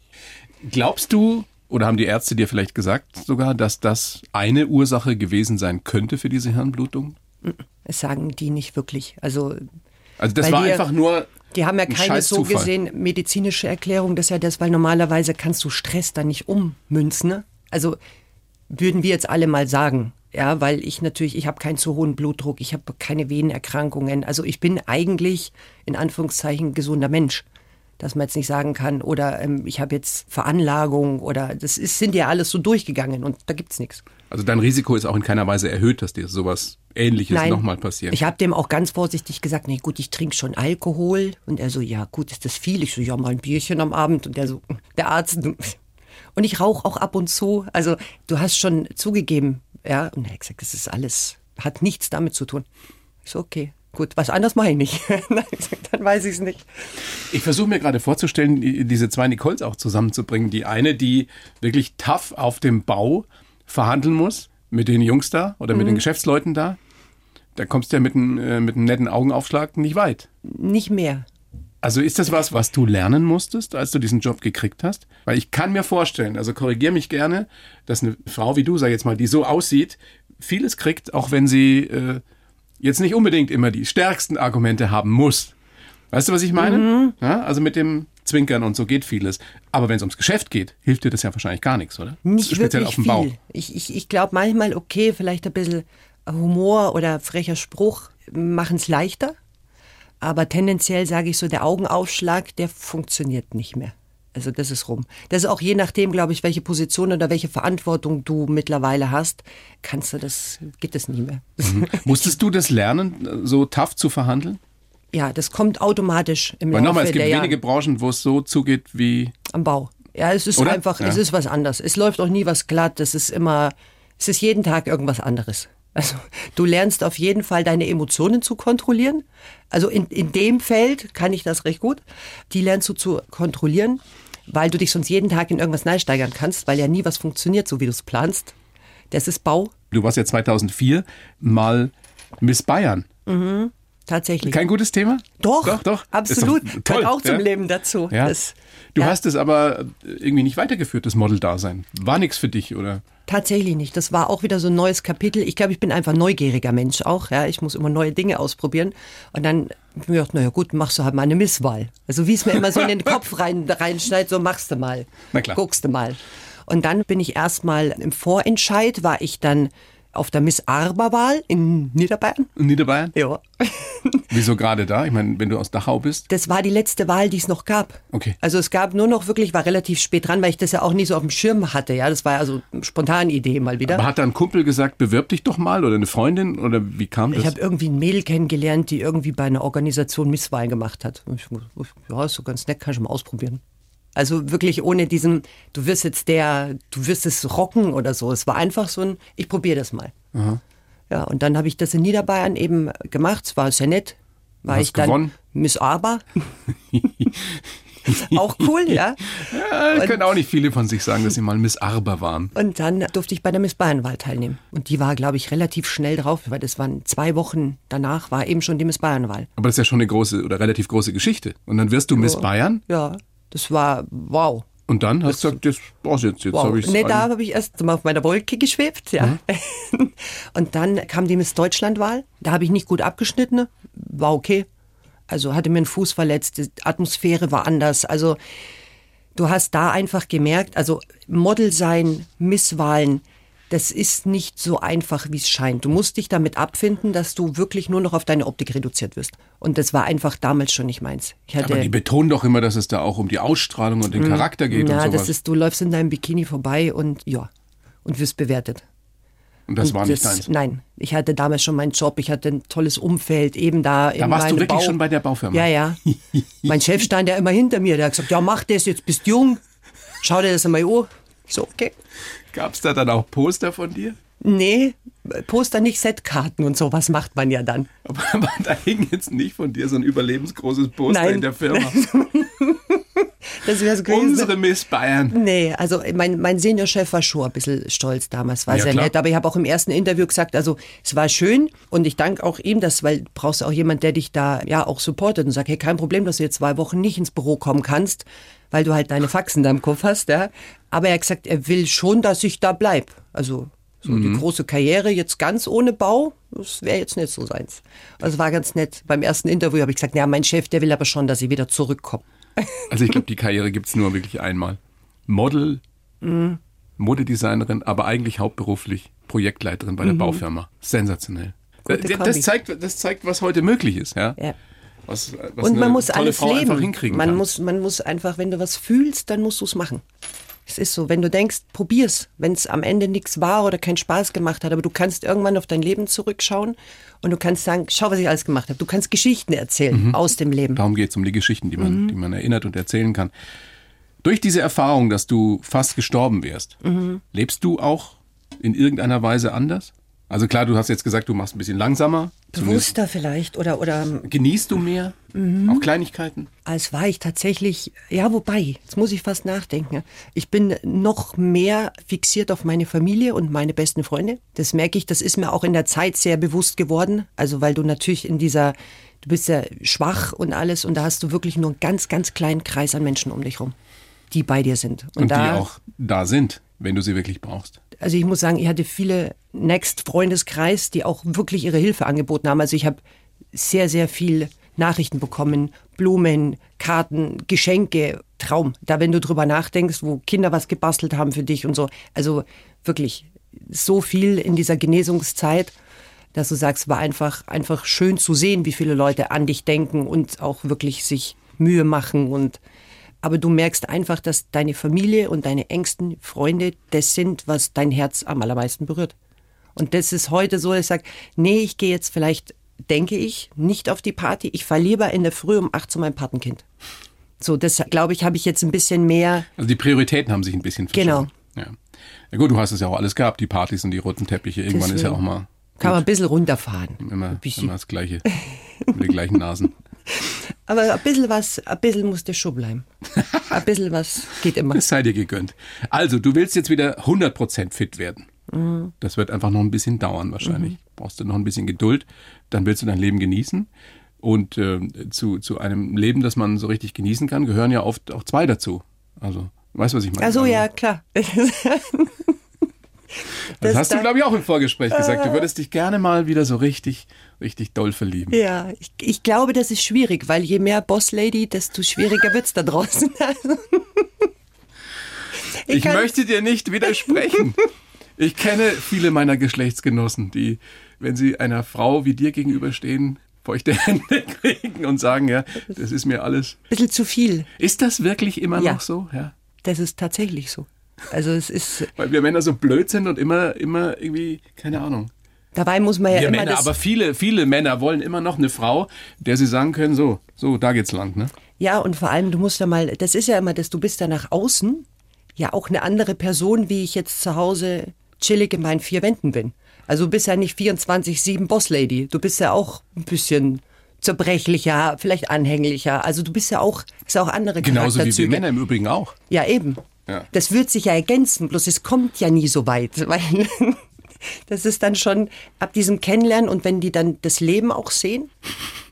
Glaubst du, oder haben die Ärzte dir vielleicht gesagt sogar, dass das eine Ursache gewesen sein könnte für diese Hirnblutung? Es sagen die nicht wirklich. Also, also das war einfach nur. Die haben ja keine so gesehen medizinische Erklärung. Das ist ja das, weil normalerweise kannst du Stress da nicht ummünzen. Ne? Also würden wir jetzt alle mal sagen, ja, weil ich natürlich, ich habe keinen zu hohen Blutdruck, ich habe keine Venenerkrankungen. Also ich bin eigentlich in Anführungszeichen gesunder Mensch, dass man jetzt nicht sagen kann, oder ähm, ich habe jetzt Veranlagung oder das ist, sind ja alles so durchgegangen und da gibt's nichts. Also dein Risiko ist auch in keiner Weise erhöht, dass dir sowas Ähnliches nochmal passiert. Ich habe dem auch ganz vorsichtig gesagt, nee gut, ich trinke schon Alkohol. Und er so, ja gut, ist das viel? Ich so, ja mal ein Bierchen am Abend. Und der so, der Arzt. Und ich rauche auch ab und zu. Also du hast schon zugegeben, ja, und er hat gesagt, das ist alles, hat nichts damit zu tun. Ich so, okay, gut, was anderes mache ich nicht. *laughs* dann weiß ich es nicht. Ich versuche mir gerade vorzustellen, diese zwei Nicoles auch zusammenzubringen. Die eine, die wirklich tough auf dem Bau verhandeln muss mit den Jungs da oder mit mhm. den Geschäftsleuten da. Da kommst du ja mit einem, äh, mit einem netten Augenaufschlag nicht weit. Nicht mehr. Also ist das was, was du lernen musstest, als du diesen Job gekriegt hast? Weil ich kann mir vorstellen, also korrigier mich gerne, dass eine Frau wie du, sag jetzt mal, die so aussieht, vieles kriegt, auch wenn sie äh, jetzt nicht unbedingt immer die stärksten Argumente haben muss. Weißt du, was ich meine? Mhm. Ja, also mit dem Zwinkern und so geht vieles. Aber wenn es ums Geschäft geht, hilft dir das ja wahrscheinlich gar nichts, oder? Nicht Speziell wirklich auf dem viel. Bau. Ich, ich, ich glaube manchmal, okay, vielleicht ein bisschen Humor oder frecher Spruch machen es leichter. Aber tendenziell sage ich so, der Augenaufschlag, der funktioniert nicht mehr. Also das ist rum. Das ist auch je nachdem, glaube ich, welche Position oder welche Verantwortung du mittlerweile hast, kannst du das, geht das nie mehr. Musstest du das lernen, so tough zu verhandeln? Ja, das kommt automatisch im Weil Laufe nochmal, es gibt wenige Branchen, wo es so zugeht wie. am Bau. Ja, es ist Oder? einfach, Ja. es ist was anderes. Es läuft auch nie was glatt. Es ist immer, es ist jeden Tag irgendwas anderes. Also du lernst auf jeden Fall deine Emotionen zu kontrollieren. Also in, in dem Feld kann ich das recht gut. Die lernst du zu kontrollieren, weil du dich sonst jeden Tag in irgendwas neisteigern kannst, weil ja nie was funktioniert, so wie du es planst. Das ist Bau, Du warst ja 2004 mal Miss Bayern. Tatsächlich. Kein gutes Thema? doch, Doch, doch. absolut. Doch toll, Gehört auch zum ja? Leben dazu. Ja. Das, Du ja. hast es aber irgendwie nicht weitergeführt, das Model-Dasein. War nichts für dich, oder? Tatsächlich nicht. Das war auch wieder so ein neues Kapitel. Ich glaube, ich bin einfach neugieriger Mensch auch. Ja, ich muss immer neue Dinge ausprobieren. Und dann hab ich mir gedacht, naja gut, machst du halt mal eine Misswahl. Also wie es mir immer so in den Kopf *laughs* rein, reinschneit, so machst du mal. Na klar. Guckst du mal. Und dann bin ich erstmal im Vorentscheid, war ich dann auf der Miss Arber-Wahl in Niederbayern. In Niederbayern? Ja. *laughs* Wieso gerade da? Ich meine, wenn du aus Dachau bist. Das war die letzte Wahl, die es noch gab. Okay. Also es gab nur noch wirklich, war relativ spät dran, weil ich das ja auch nie so auf dem Schirm hatte. Ja, das war also eine spontane Idee mal wieder. Aber hat da ein Kumpel gesagt, bewirb dich doch mal oder eine Freundin oder wie kam Ich das? habe irgendwie ein Mädel kennengelernt, die irgendwie bei einer Organisation Misswahlen gemacht hat. Ich, ja, ist so ganz nett, kann ich mal ausprobieren. Also wirklich ohne diesen, du wirst jetzt der, du wirst es rocken oder so. Es war einfach so ein, ich probiere das mal. Ja, und dann habe ich das in Niederbayern eben gemacht. Es war sehr nett. War ich dann gewonnen? Miss Aber. *laughs* Auch cool, ja. Ja, können auch nicht viele von sich sagen, dass sie mal Miss Arber waren. Und dann durfte ich bei der Miss Bayernwahl teilnehmen. Und die war, glaube ich, relativ schnell drauf, weil das waren zwei Wochen danach, war eben schon die Miss Bayernwahl. Aber das ist ja schon eine große oder relativ große Geschichte. Und dann wirst du Miss Bayern Ja, das war wow. und dann hast du gesagt, das war's jetzt. Jetzt Wow. habe ich Nee, da habe ich erst mal auf meiner Wolke geschwebt, ja. *laughs* Und dann kam die Miss Deutschlandwahl. Da habe ich nicht gut abgeschnitten, war okay. Also hatte mir einen Fuß verletzt, die Atmosphäre war anders. Also du hast da einfach gemerkt, also Model sein, Misswahlen, das ist nicht so einfach, wie es scheint. Du musst dich damit abfinden, dass du wirklich nur noch auf deine Optik reduziert wirst. Und das war einfach damals schon nicht meins. Ich hatte, Aber die betonen doch immer, dass es da auch um die Ausstrahlung und den Charakter geht ja, und sowas. das ist, du läufst in deinem Bikini vorbei und ja, und wirst bewertet. und das Und war nicht deins. Nein, ich hatte damals schon meinen Job, ich hatte ein tolles Umfeld, eben da in Da warst du wirklich Bau. schon bei der Baufirma? Ja, ja. *laughs* mein Chef stand ja immer hinter mir, der hat gesagt, ja mach das, jetzt bist du jung, schau dir das einmal an. Ich So, okay. Gab es da dann auch Poster von dir? Nee, Poster nicht, Setkarten und sowas macht man ja dann. Aber, *laughs* aber da hing jetzt nicht von dir so ein überlebensgroßes Poster Nein. in der Firma. *laughs* Das wäre so gewesen. Unsere Miss Bayern. Nee, also mein, mein Seniorchef war schon ein bisschen stolz damals, war Ja, sehr klar. nett. Aber ich habe auch im ersten Interview gesagt, also es war schön und ich danke auch ihm, dass, weil du brauchst auch jemand, der dich da ja auch supportet und sagt, hey, kein Problem, dass du jetzt zwei Wochen nicht ins Büro kommen kannst, weil du halt deine Faxen da im Kopf hast. Ja. Aber er hat gesagt, er will schon, dass ich da bleib. Also so Mhm. die große Karriere jetzt ganz ohne Bau, das wäre jetzt nicht so seins. Also war ganz nett. Beim ersten Interview habe ich gesagt, ja, mein Chef, der will aber schon, dass ich wieder zurückkomme. Also ich glaube, die Karriere gibt's nur wirklich einmal. Model, Mhm. Modedesignerin, aber eigentlich hauptberuflich Projektleiterin bei der Baufirma. Sensationell. Mhm. Gute Das Kombi. zeigt, das zeigt, was heute möglich ist. Ja? Ja. Was, was Und man eine muss tolle alles Frau leben. man muss, man muss einfach, wenn du was fühlst, dann musst du es machen. Es ist so, wenn du denkst, probier's, wenn es am Ende nichts war oder keinen Spaß gemacht hat, aber du kannst irgendwann auf dein Leben zurückschauen und du kannst sagen, schau, was ich alles gemacht habe. Du kannst Geschichten erzählen Mhm. aus dem Leben. Darum geht's um die Geschichten, die Mhm. man, die man erinnert und erzählen kann. Durch diese Erfahrung, dass du fast gestorben wärst, Mhm. lebst du auch in irgendeiner Weise anders? Also klar, du hast jetzt gesagt, du machst ein bisschen langsamer. Bewusster vielleicht oder, oder genießt du mehr? Mhm. Auch Kleinigkeiten? als war ich tatsächlich, ja, wobei, jetzt muss ich fast nachdenken. Ich bin noch mehr fixiert auf meine Familie und meine besten Freunde. Das merke ich, das ist mir auch in der Zeit sehr bewusst geworden. Also, weil du natürlich in dieser, du bist ja schwach und alles und da hast du wirklich nur einen ganz, ganz kleinen Kreis an Menschen um dich rum, die bei dir sind. Und, da, die auch da sind, wenn du sie wirklich brauchst. Also ich muss sagen, ich hatte viele Next-Freundeskreis, die auch wirklich ihre Hilfe angeboten haben. Also ich habe sehr, sehr viel Nachrichten bekommen, Blumen, Karten, Geschenke, Traum. Da, wenn du drüber nachdenkst, wo Kinder was gebastelt haben für dich und so. Also wirklich so viel in dieser Genesungszeit, dass du sagst, war einfach, einfach schön zu sehen, wie viele Leute an dich denken und auch wirklich sich Mühe machen und aber du merkst einfach, dass deine Familie und deine engsten Freunde das sind, was dein Herz am allermeisten berührt. Und das ist heute so, dass ich sage, nee, ich gehe jetzt vielleicht, denke ich, nicht auf die Party. Ich fahre lieber in der Früh um acht zu meinem Patenkind. So, das glaube ich, habe ich jetzt ein bisschen mehr. Also die Prioritäten haben sich ein bisschen verschoben. Genau. Ja. ja gut, du hast es ja auch alles gehabt, die Partys und die roten Teppiche. Irgendwann Deswegen. ist ja auch mal. Kann man ein bisschen runterfahren. Immer, immer das Gleiche. mit den gleichen Nasen. *laughs* *laughs* Aber ein bisschen was, ein bisschen muss das schon bleiben. *laughs* Ein bisschen was geht immer. Das sei dir gegönnt. Also, du willst jetzt wieder 100% fit werden. Mhm. Das wird einfach noch ein bisschen dauern wahrscheinlich. Mhm. Brauchst du noch ein bisschen Geduld. Dann willst du dein Leben genießen. Und äh, zu, zu einem Leben, das man so richtig genießen kann, gehören ja oft auch zwei dazu. Also, weißt du, was ich meine? Also ja, klar. *laughs* Das, das hast du, glaube ich, auch im Vorgespräch gesagt. Du würdest dich gerne mal wieder so richtig, richtig doll verlieben. Ja, ich, ich glaube, das ist schwierig, weil je mehr Boss-Lady, desto schwieriger wird es da draußen. *laughs* Ich, ich möchte dir nicht widersprechen. *laughs* Ich kenne viele meiner Geschlechtsgenossen, die, wenn sie einer Frau wie dir gegenüberstehen, feuchte *laughs* Hände kriegen und sagen, ja, das ist mir alles. Bisschen zu viel. Ist das wirklich immer ja, noch so? Ja. Das ist tatsächlich so. Also es ist. Weil wir Männer so blöd sind und immer, immer irgendwie, keine Ahnung. Dabei muss man ja wir immer. Männer, aber viele, viele Männer wollen immer noch eine Frau, der sie sagen können, so, so, da geht's lang, ne? Ja, und vor allem, du musst ja mal, das ist ja immer, dass du bist da nach außen ja auch eine andere Person, wie ich jetzt zu Hause chillig in meinen vier Wänden bin. Also du bist ja nicht 24-7 Bosslady. Du bist ja auch ein bisschen zerbrechlicher, vielleicht anhänglicher. Also du bist ja auch, ist ja auch andere Genauso wie wir Männer im Übrigen auch. Ja, eben. Ja. Das wird sich ja ergänzen, bloß es kommt ja nie so weit, *laughs* weil das ist dann schon ab diesem Kennenlernen und wenn die dann das Leben auch sehen,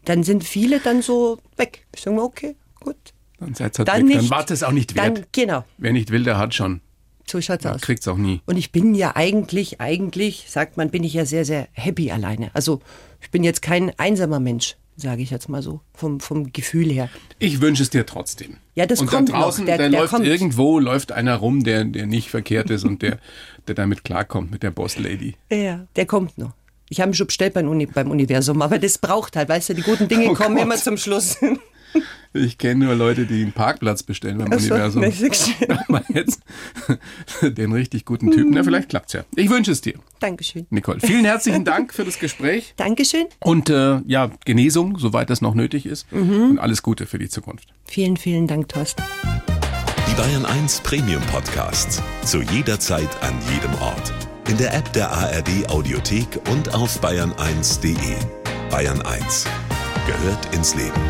dann sind viele dann so weg. Ich sage mal, okay, gut. Dann seid halt dann, weg. dann war es auch nicht wert. Dann, genau. Wer nicht will, der hat schon. So schaut's aus. Kriegt's auch nie. Und ich bin ja eigentlich, eigentlich, sagt man, bin ich ja sehr, sehr happy alleine. Also ich bin jetzt kein einsamer Mensch sage ich jetzt mal so, vom, vom Gefühl her. Ich wünsche es dir trotzdem. Ja, das und kommt da draußen, noch. Der, der, der läuft kommt. irgendwo, läuft einer rum, der, der nicht verkehrt ist und der, *laughs* der damit klarkommt mit der Boss Lady. Ja, der kommt noch. Ich habe ihn schon bestellt beim, Uni, beim Universum, aber das braucht halt, weißt du, die guten Dinge oh kommen Gott. immer zum Schluss. *laughs* *laughs* Ich kenne nur Leute, die einen Parkplatz bestellen beim also, Universum. *laughs* Aber jetzt *laughs* den richtig guten Typen. Na, vielleicht klappt's ja. Ich wünsche es dir. Dankeschön. Nicole, vielen herzlichen Dank für das Gespräch. Dankeschön. Und äh, ja, Genesung, soweit das noch nötig ist. Mhm. Und alles Gute für die Zukunft. Vielen, vielen Dank, Thorsten. Die Bayern 1 Premium Podcasts. Zu jeder Zeit, an jedem Ort. In der App der ARD Audiothek und auf bayern1.de. Bayern 1 gehört ins Leben.